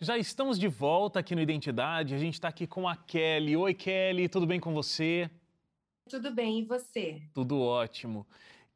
Já estamos de volta aqui no Identidade. A gente está aqui com a Kelly. Oi, Kelly, tudo bem com você? Tudo bem, e você? Tudo ótimo.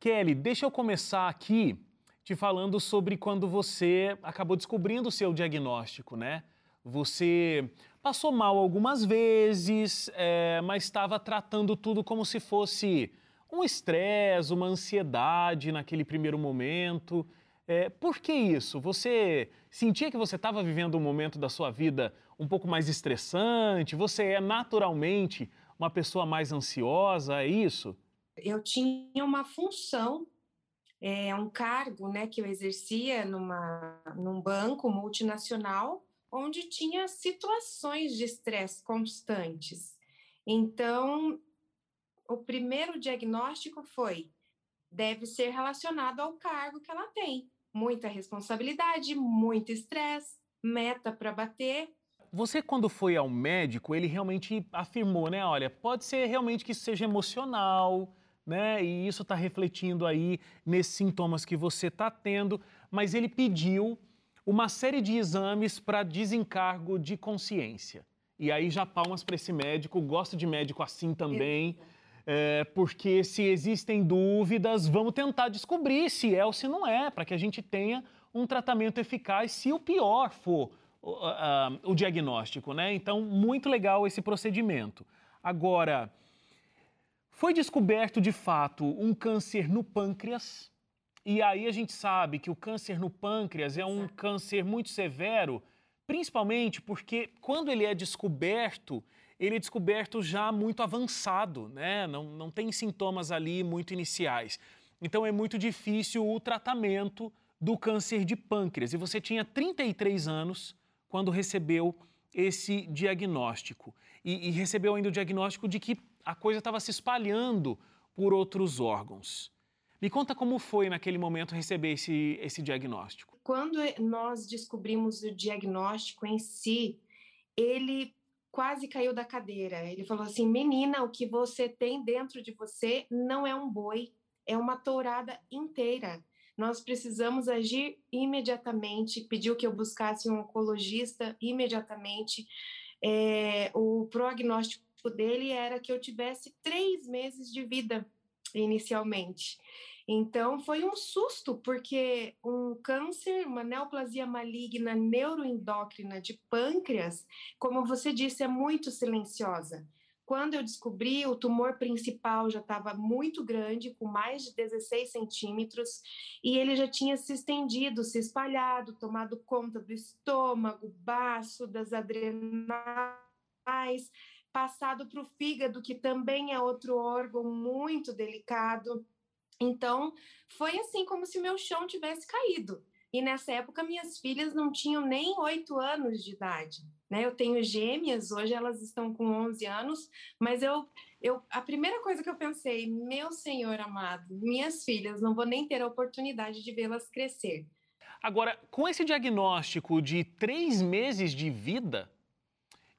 Kelly, deixa eu começar aqui te falando sobre quando você acabou descobrindo o seu diagnóstico, né? Você passou mal algumas vezes, é, mas estava tratando tudo como se fosse um estresse, uma ansiedade naquele primeiro momento. É, por que isso? Você sentia que você estava vivendo um momento da sua vida um pouco mais estressante? Você é naturalmente uma pessoa mais ansiosa? É isso? Eu tinha uma função, é, um cargo né, que eu exercia numa, num banco multinacional, onde tinha situações de estresse constantes. Então, o primeiro diagnóstico foi: deve ser relacionado ao cargo que ela tem muita responsabilidade, muito estresse, meta para bater. Você, quando foi ao médico, ele realmente afirmou, né? Olha, pode ser realmente que isso seja emocional, né? E isso está refletindo aí nesses sintomas que você está tendo, mas ele pediu uma série de exames para desencargo de consciência. E aí já palmas para esse médico, gosto de médico assim também. É, porque se existem dúvidas, vamos tentar descobrir se é ou se não é, para que a gente tenha um tratamento eficaz, se o pior for uh, uh, o diagnóstico, né? Então, muito legal esse procedimento. Agora, foi descoberto de fato um câncer no pâncreas, e aí a gente sabe que o câncer no pâncreas é um câncer muito severo, principalmente porque quando ele é descoberto, ele é descoberto já muito avançado, né? Não, não tem sintomas ali muito iniciais. Então é muito difícil o tratamento do câncer de pâncreas. E você tinha 33 anos quando recebeu esse diagnóstico. E, e recebeu ainda o diagnóstico de que a coisa estava se espalhando por outros órgãos. Me conta como foi naquele momento receber esse, esse diagnóstico. Quando nós descobrimos o diagnóstico em si, ele quase caiu da cadeira. Ele falou assim: Menina, o que você tem dentro de você não é um boi, é uma tourada inteira. Nós precisamos agir imediatamente. Pediu que eu buscasse um oncologista imediatamente. É, o prognóstico dele era que eu tivesse três meses de vida inicialmente. Então foi um susto, porque um câncer, uma neoplasia maligna neuroendócrina de pâncreas, como você disse, é muito silenciosa. Quando eu descobri, o tumor principal já estava muito grande, com mais de 16 centímetros, e ele já tinha se estendido, se espalhado, tomado conta do estômago, baço, das adrenais, passado para o fígado, que também é outro órgão muito delicado. Então, foi assim como se meu chão tivesse caído. E nessa época, minhas filhas não tinham nem oito anos de idade. Né? Eu tenho gêmeas, hoje elas estão com 11 anos, mas eu, eu, a primeira coisa que eu pensei, meu Senhor amado, minhas filhas, não vou nem ter a oportunidade de vê-las crescer. Agora, com esse diagnóstico de três meses de vida,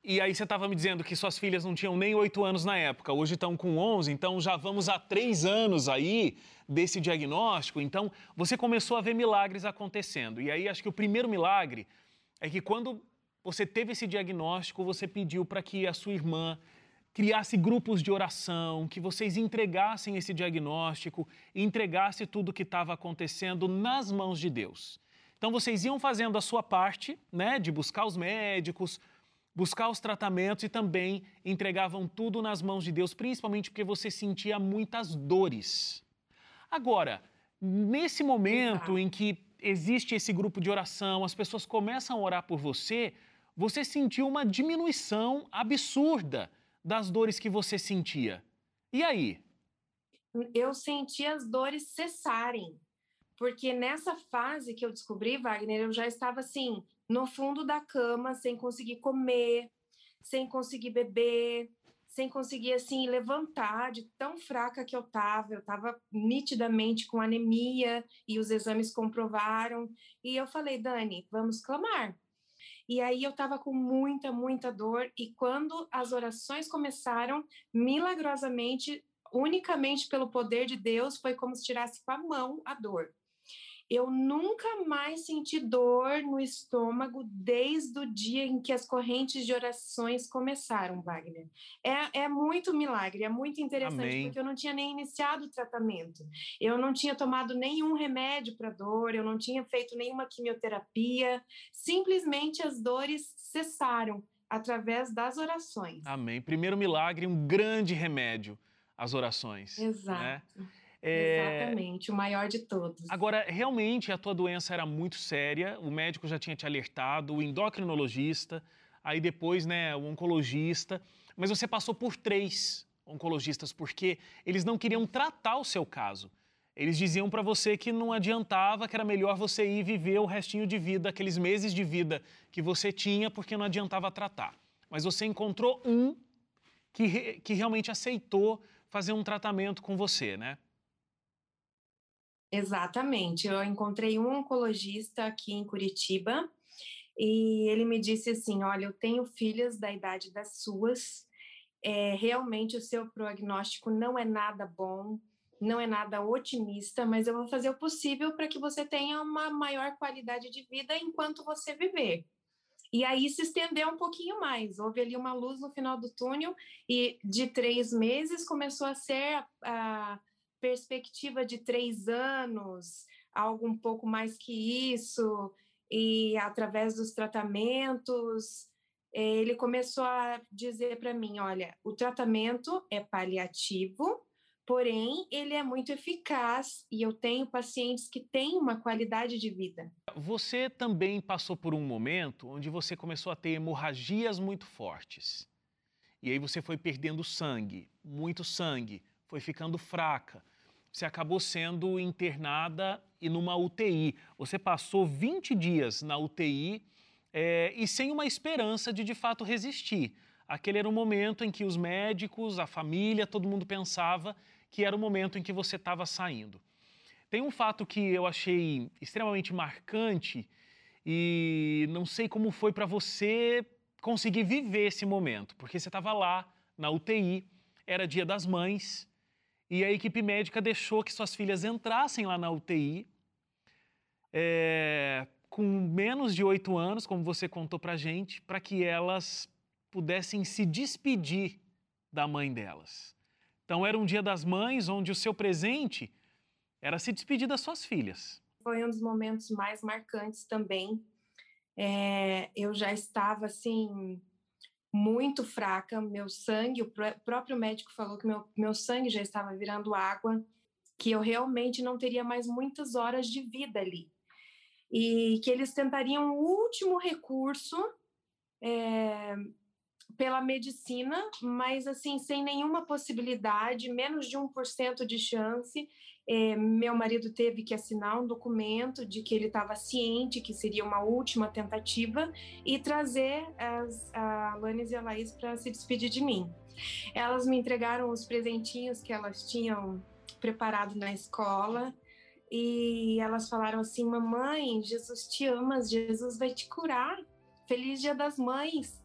e aí você estava me dizendo que suas filhas não tinham nem oito anos na época, hoje estão com 11, então já vamos a três anos aí desse diagnóstico. Então você começou a ver milagres acontecendo. E aí acho que o primeiro milagre é que quando você teve esse diagnóstico, você pediu para que a sua irmã criasse grupos de oração, que vocês entregassem esse diagnóstico, entregasse tudo o que estava acontecendo nas mãos de Deus. Então vocês iam fazendo a sua parte, né, de buscar os médicos, buscar os tratamentos e também entregavam tudo nas mãos de Deus, principalmente porque você sentia muitas dores. Agora, nesse momento em que existe esse grupo de oração, as pessoas começam a orar por você, você sentiu uma diminuição absurda das dores que você sentia. E aí? Eu senti as dores cessarem. Porque nessa fase que eu descobri, Wagner, eu já estava assim, no fundo da cama, sem conseguir comer, sem conseguir beber, sem conseguir assim levantar de tão fraca que eu estava. Eu estava nitidamente com anemia e os exames comprovaram. E eu falei, Dani, vamos clamar. E aí eu estava com muita, muita dor. E quando as orações começaram, milagrosamente, unicamente pelo poder de Deus, foi como se tirasse com a mão a dor eu nunca mais senti dor no estômago desde o dia em que as correntes de orações começaram, Wagner. É, é muito milagre, é muito interessante, Amém. porque eu não tinha nem iniciado o tratamento, eu não tinha tomado nenhum remédio para dor, eu não tinha feito nenhuma quimioterapia, simplesmente as dores cessaram através das orações. Amém. Primeiro milagre, um grande remédio, as orações. Né? Exato. Né? É... Exatamente, o maior de todos. Agora, realmente a tua doença era muito séria, o médico já tinha te alertado, o endocrinologista, aí depois, né, o oncologista, mas você passou por três oncologistas porque eles não queriam tratar o seu caso. Eles diziam para você que não adiantava, que era melhor você ir viver o restinho de vida, aqueles meses de vida que você tinha, porque não adiantava tratar. Mas você encontrou um que, que realmente aceitou fazer um tratamento com você, né? Exatamente. Eu encontrei um oncologista aqui em Curitiba e ele me disse assim: Olha, eu tenho filhas da idade das suas, é, realmente o seu prognóstico não é nada bom, não é nada otimista, mas eu vou fazer o possível para que você tenha uma maior qualidade de vida enquanto você viver. E aí se estendeu um pouquinho mais. Houve ali uma luz no final do túnel e de três meses começou a ser a, a perspectiva de três anos, algo um pouco mais que isso, e através dos tratamentos, eh, ele começou a dizer para mim: olha, o tratamento é paliativo, porém ele é muito eficaz e eu tenho pacientes que têm uma qualidade de vida. Você também passou por um momento onde você começou a ter hemorragias muito fortes. E aí você foi perdendo sangue, muito sangue, foi ficando fraca você acabou sendo internada e numa UTI. Você passou 20 dias na UTI é, e sem uma esperança de de fato resistir. Aquele era o momento em que os médicos, a família, todo mundo pensava que era o momento em que você estava saindo. Tem um fato que eu achei extremamente marcante e não sei como foi para você conseguir viver esse momento, porque você estava lá na UTI, era Dia das Mães e a equipe médica deixou que suas filhas entrassem lá na UTI, é, com menos de oito anos, como você contou para gente, para que elas pudessem se despedir da mãe delas. Então era um dia das mães onde o seu presente era se despedir das suas filhas. Foi um dos momentos mais marcantes também. É, eu já estava assim muito fraca, meu sangue, o próprio médico falou que meu, meu sangue já estava virando água, que eu realmente não teria mais muitas horas de vida ali. E que eles tentariam o último recurso é, pela medicina, mas assim, sem nenhuma possibilidade, menos de 1% de chance. É, meu marido teve que assinar um documento de que ele estava ciente que seria uma última tentativa e trazer as, a Alanis e a Laís para se despedir de mim. Elas me entregaram os presentinhos que elas tinham preparado na escola e elas falaram assim: Mamãe, Jesus te ama, Jesus vai te curar. Feliz Dia das Mães.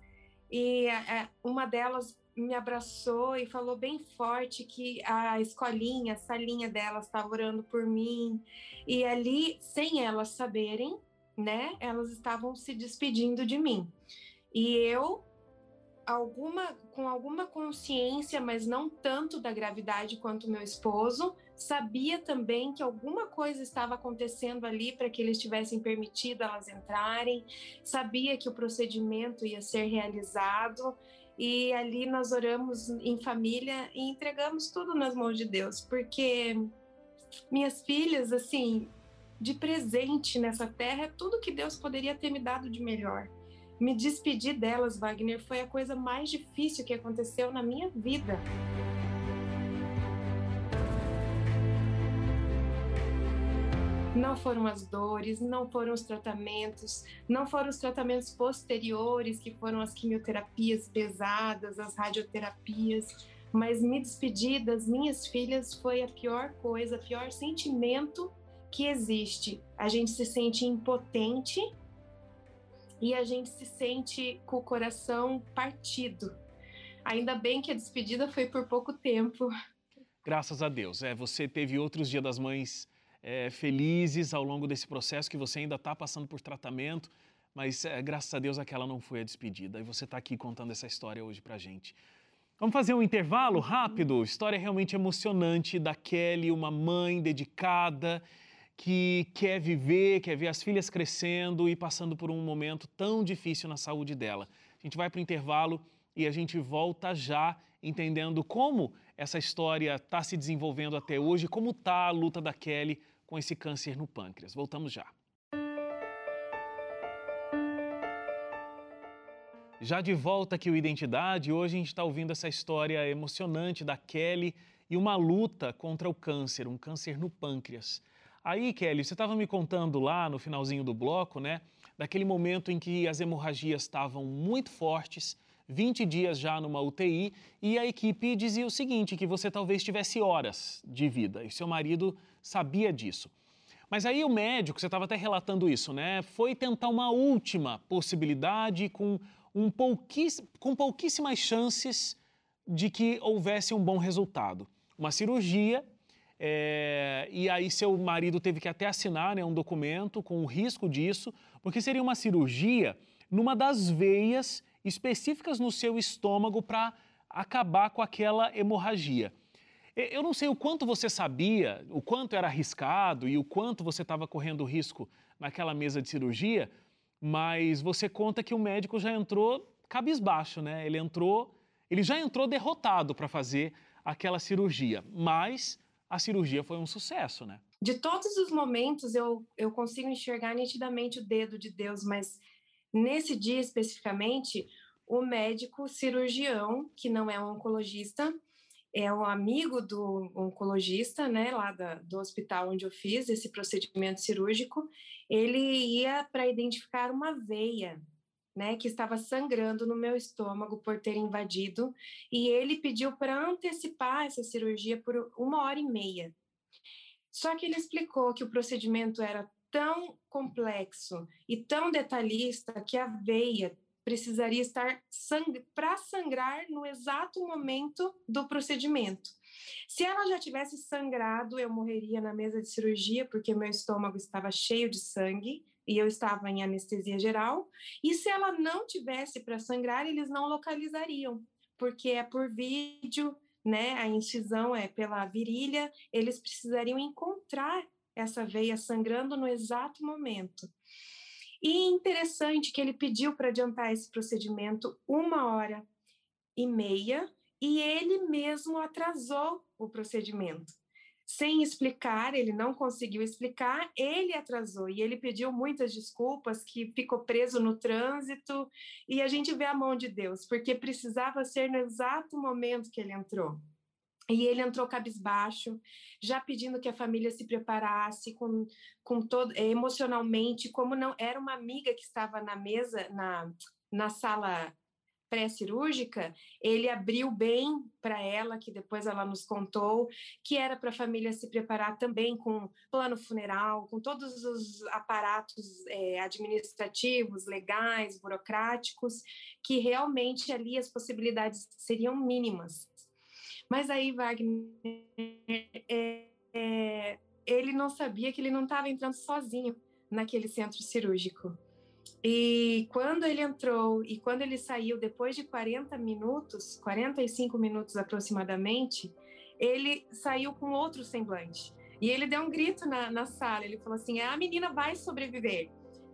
E é, uma delas me abraçou e falou bem forte que a escolinha, a salinha delas estava orando por mim. E ali, sem elas saberem, né, elas estavam se despedindo de mim. E eu, alguma, com alguma consciência, mas não tanto da gravidade quanto meu esposo, sabia também que alguma coisa estava acontecendo ali para que eles tivessem permitido elas entrarem, sabia que o procedimento ia ser realizado e ali nós oramos em família e entregamos tudo nas mãos de Deus, porque minhas filhas, assim, de presente nessa terra é tudo que Deus poderia ter me dado de melhor. Me despedir delas, Wagner, foi a coisa mais difícil que aconteceu na minha vida. Não foram as dores, não foram os tratamentos, não foram os tratamentos posteriores, que foram as quimioterapias pesadas, as radioterapias, mas me despedir das minhas filhas foi a pior coisa, o pior sentimento que existe. A gente se sente impotente e a gente se sente com o coração partido. Ainda bem que a despedida foi por pouco tempo. Graças a Deus. É, você teve outros Dia das Mães é, felizes ao longo desse processo que você ainda está passando por tratamento, mas é, graças a Deus aquela não foi a despedida. E você está aqui contando essa história hoje para gente. Vamos fazer um intervalo rápido? História realmente emocionante da Kelly, uma mãe dedicada que quer viver, quer ver as filhas crescendo e passando por um momento tão difícil na saúde dela. A gente vai para o intervalo e a gente volta já entendendo como essa história está se desenvolvendo até hoje, como está a luta da Kelly com esse câncer no pâncreas. Voltamos já. Já de volta aqui o Identidade, hoje a gente está ouvindo essa história emocionante da Kelly e uma luta contra o câncer, um câncer no pâncreas. Aí, Kelly, você estava me contando lá no finalzinho do bloco, né, daquele momento em que as hemorragias estavam muito fortes, 20 dias já numa UTI, e a equipe dizia o seguinte, que você talvez tivesse horas de vida, e seu marido sabia disso. Mas aí o médico, você estava até relatando isso, né, foi tentar uma última possibilidade com, um com pouquíssimas chances de que houvesse um bom resultado. Uma cirurgia é, e aí seu marido teve que até assinar né, um documento com o risco disso, porque seria uma cirurgia numa das veias específicas no seu estômago para acabar com aquela hemorragia. Eu não sei o quanto você sabia, o quanto era arriscado e o quanto você estava correndo risco naquela mesa de cirurgia, mas você conta que o médico já entrou cabisbaixo, né? Ele entrou, ele já entrou derrotado para fazer aquela cirurgia, mas a cirurgia foi um sucesso, né? De todos os momentos eu, eu consigo enxergar nitidamente o dedo de Deus, mas nesse dia especificamente, o médico cirurgião, que não é um oncologista, é um amigo do oncologista, né, lá da, do hospital onde eu fiz esse procedimento cirúrgico, ele ia para identificar uma veia né, que estava sangrando no meu estômago por ter invadido, e ele pediu para antecipar essa cirurgia por uma hora e meia. Só que ele explicou que o procedimento era tão complexo e tão detalhista que a veia precisaria estar sang para sangrar no exato momento do procedimento. Se ela já tivesse sangrado, eu morreria na mesa de cirurgia, porque meu estômago estava cheio de sangue e eu estava em anestesia geral. E se ela não tivesse para sangrar, eles não localizariam, porque é por vídeo, né? A incisão é pela virilha, eles precisariam encontrar essa veia sangrando no exato momento. E interessante que ele pediu para adiantar esse procedimento uma hora e meia e ele mesmo atrasou o procedimento sem explicar, ele não conseguiu explicar, ele atrasou e ele pediu muitas desculpas, que ficou preso no trânsito, e a gente vê a mão de Deus, porque precisava ser no exato momento que ele entrou. E ele entrou cabisbaixo, já pedindo que a família se preparasse com, com todo emocionalmente, como não era uma amiga que estava na mesa, na, na sala pré-cirúrgica, ele abriu bem para ela, que depois ela nos contou, que era para a família se preparar também com plano funeral, com todos os aparatos é, administrativos, legais, burocráticos, que realmente ali as possibilidades seriam mínimas. Mas aí, Wagner, é, é, ele não sabia que ele não estava entrando sozinho naquele centro cirúrgico e quando ele entrou e quando ele saiu, depois de 40 minutos, 45 minutos aproximadamente, ele saiu com outro semblante. E ele deu um grito na, na sala. Ele falou assim: a menina vai sobreviver.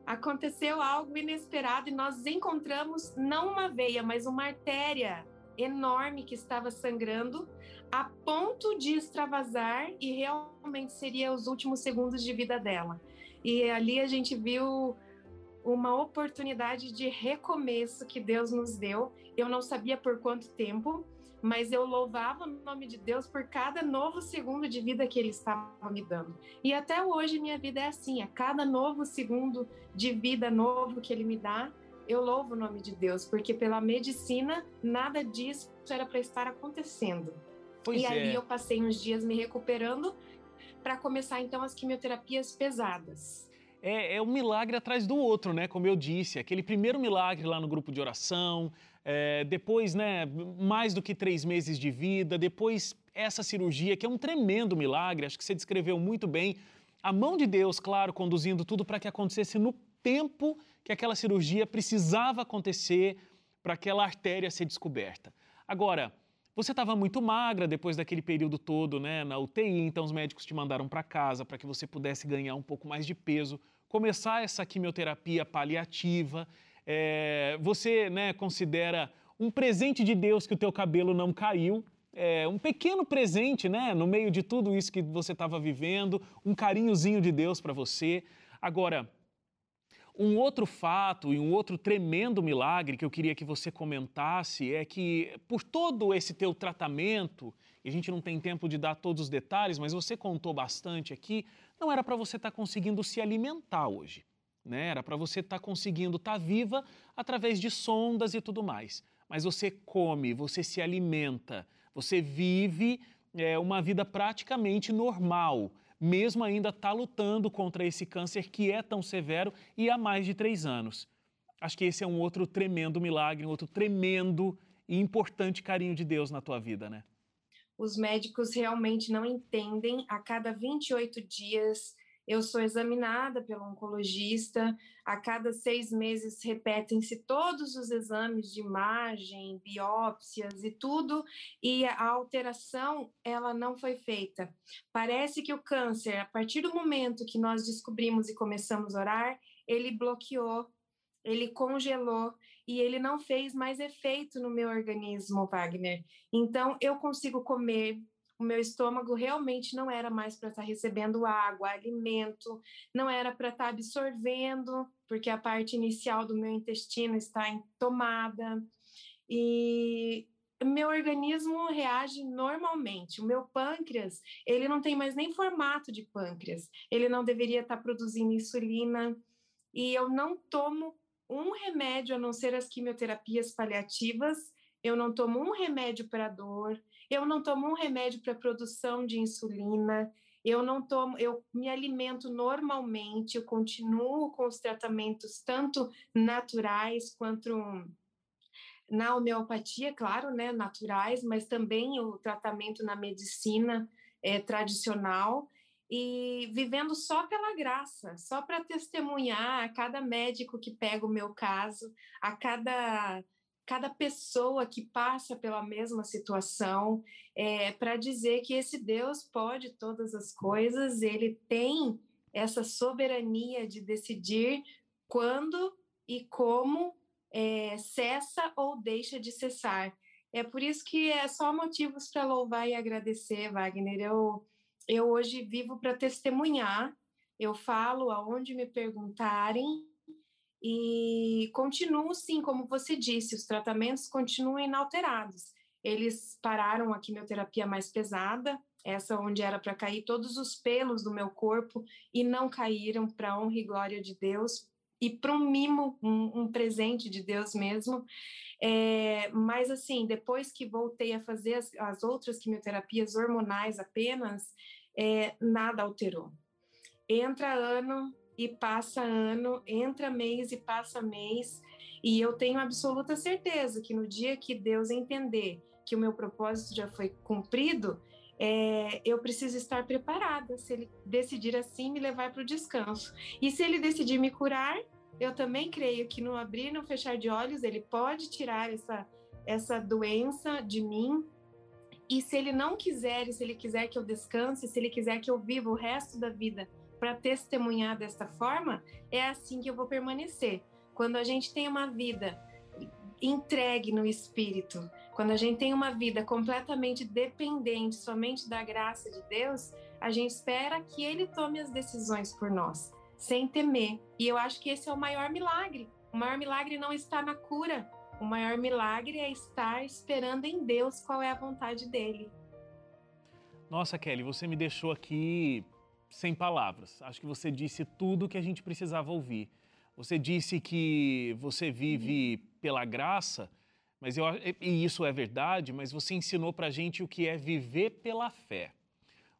Aconteceu algo inesperado e nós encontramos não uma veia, mas uma artéria enorme que estava sangrando a ponto de extravasar e realmente seria os últimos segundos de vida dela. E ali a gente viu uma oportunidade de recomeço que Deus nos deu. Eu não sabia por quanto tempo, mas eu louvava o nome de Deus por cada novo segundo de vida que Ele estava me dando. E até hoje minha vida é assim: a cada novo segundo de vida novo que Ele me dá, eu louvo o nome de Deus, porque pela medicina nada disso era para estar acontecendo. Pois e é. ali eu passei uns dias me recuperando para começar então as quimioterapias pesadas é, é um milagre atrás do outro, né? Como eu disse, aquele primeiro milagre lá no grupo de oração, é, depois, né, mais do que três meses de vida, depois essa cirurgia, que é um tremendo milagre, acho que você descreveu muito bem a mão de Deus, claro, conduzindo tudo para que acontecesse no tempo que aquela cirurgia precisava acontecer para aquela artéria ser descoberta. Agora, você estava muito magra depois daquele período todo né, na UTI, então os médicos te mandaram para casa para que você pudesse ganhar um pouco mais de peso, começar essa quimioterapia paliativa. É, você né, considera um presente de Deus que o teu cabelo não caiu, é, um pequeno presente, né, no meio de tudo isso que você estava vivendo, um carinhozinho de Deus para você. Agora, um outro fato e um outro tremendo milagre que eu queria que você comentasse é que, por todo esse teu tratamento, e a gente não tem tempo de dar todos os detalhes, mas você contou bastante aqui, não era para você estar tá conseguindo se alimentar hoje. Né? Era para você estar tá conseguindo estar tá viva através de sondas e tudo mais. Mas você come, você se alimenta, você vive é, uma vida praticamente normal mesmo ainda está lutando contra esse câncer que é tão severo e há mais de três anos. Acho que esse é um outro tremendo milagre, um outro tremendo e importante carinho de Deus na tua vida, né? Os médicos realmente não entendem. A cada 28 dias eu sou examinada pelo oncologista, a cada seis meses repetem-se todos os exames de imagem, biópsias e tudo, e a alteração ela não foi feita. Parece que o câncer, a partir do momento que nós descobrimos e começamos a orar, ele bloqueou, ele congelou e ele não fez mais efeito no meu organismo, Wagner. Então eu consigo comer o meu estômago realmente não era mais para estar tá recebendo água, alimento, não era para estar tá absorvendo, porque a parte inicial do meu intestino está entomada. E meu organismo reage normalmente. O meu pâncreas, ele não tem mais nem formato de pâncreas. Ele não deveria estar tá produzindo insulina. E eu não tomo um remédio a não ser as quimioterapias paliativas. Eu não tomo um remédio para dor. Eu não tomo um remédio para produção de insulina, eu não tomo, eu me alimento normalmente, eu continuo com os tratamentos tanto naturais quanto na homeopatia, claro, né, naturais, mas também o tratamento na medicina é, tradicional e vivendo só pela graça, só para testemunhar a cada médico que pega o meu caso, a cada cada pessoa que passa pela mesma situação, é, para dizer que esse Deus pode todas as coisas, ele tem essa soberania de decidir quando e como é, cessa ou deixa de cessar. É por isso que é só motivos para louvar e agradecer, Wagner. Eu, eu hoje vivo para testemunhar, eu falo aonde me perguntarem, e continuam, sim, como você disse, os tratamentos continuam inalterados. Eles pararam a quimioterapia mais pesada, essa onde era para cair todos os pelos do meu corpo, e não caíram, para honra e glória de Deus, e para um mimo, um, um, presente de Deus mesmo. É, mas, assim, depois que voltei a fazer as, as outras quimioterapias hormonais apenas, é, nada alterou. Entra ano, e passa ano, entra mês e passa mês, e eu tenho absoluta certeza que no dia que Deus entender que o meu propósito já foi cumprido, é, eu preciso estar preparada. Se ele decidir assim, me levar para o descanso. E se ele decidir me curar, eu também creio que no abrir e no fechar de olhos, ele pode tirar essa, essa doença de mim. E se ele não quiser, se ele quiser que eu descanse, se ele quiser que eu viva o resto da vida para testemunhar desta forma, é assim que eu vou permanecer. Quando a gente tem uma vida entregue no espírito, quando a gente tem uma vida completamente dependente somente da graça de Deus, a gente espera que ele tome as decisões por nós, sem temer. E eu acho que esse é o maior milagre. O maior milagre não está na cura. O maior milagre é estar esperando em Deus qual é a vontade dele. Nossa, Kelly, você me deixou aqui sem palavras. Acho que você disse tudo o que a gente precisava ouvir. Você disse que você vive pela graça, mas eu, e isso é verdade, mas você ensinou para a gente o que é viver pela fé.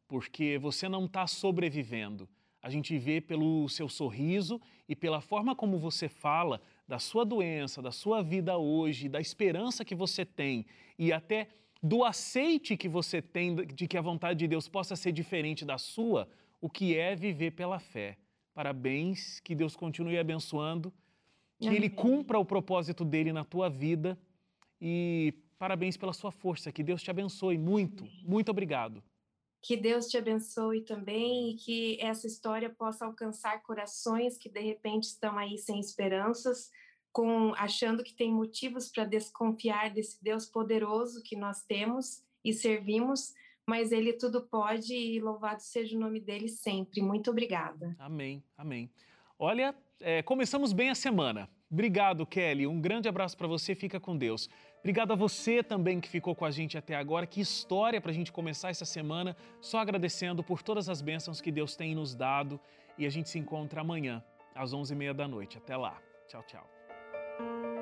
Porque você não está sobrevivendo. A gente vê pelo seu sorriso e pela forma como você fala da sua doença, da sua vida hoje, da esperança que você tem e até do aceite que você tem de que a vontade de Deus possa ser diferente da sua, o que é viver pela fé. Parabéns, que Deus continue abençoando, que Amém. Ele cumpra o propósito dele na tua vida e parabéns pela sua força. Que Deus te abençoe muito. Muito obrigado. Que Deus te abençoe também e que essa história possa alcançar corações que de repente estão aí sem esperanças, com achando que tem motivos para desconfiar desse Deus poderoso que nós temos e servimos, mas ele tudo pode e louvado seja o nome dele sempre. Muito obrigada. Amém, amém. Olha, é, começamos bem a semana. Obrigado, Kelly. Um grande abraço para você. Fica com Deus. Obrigado a você também que ficou com a gente até agora. Que história para a gente começar essa semana. Só agradecendo por todas as bênçãos que Deus tem nos dado. E a gente se encontra amanhã, às 11h30 da noite. Até lá. Tchau, tchau.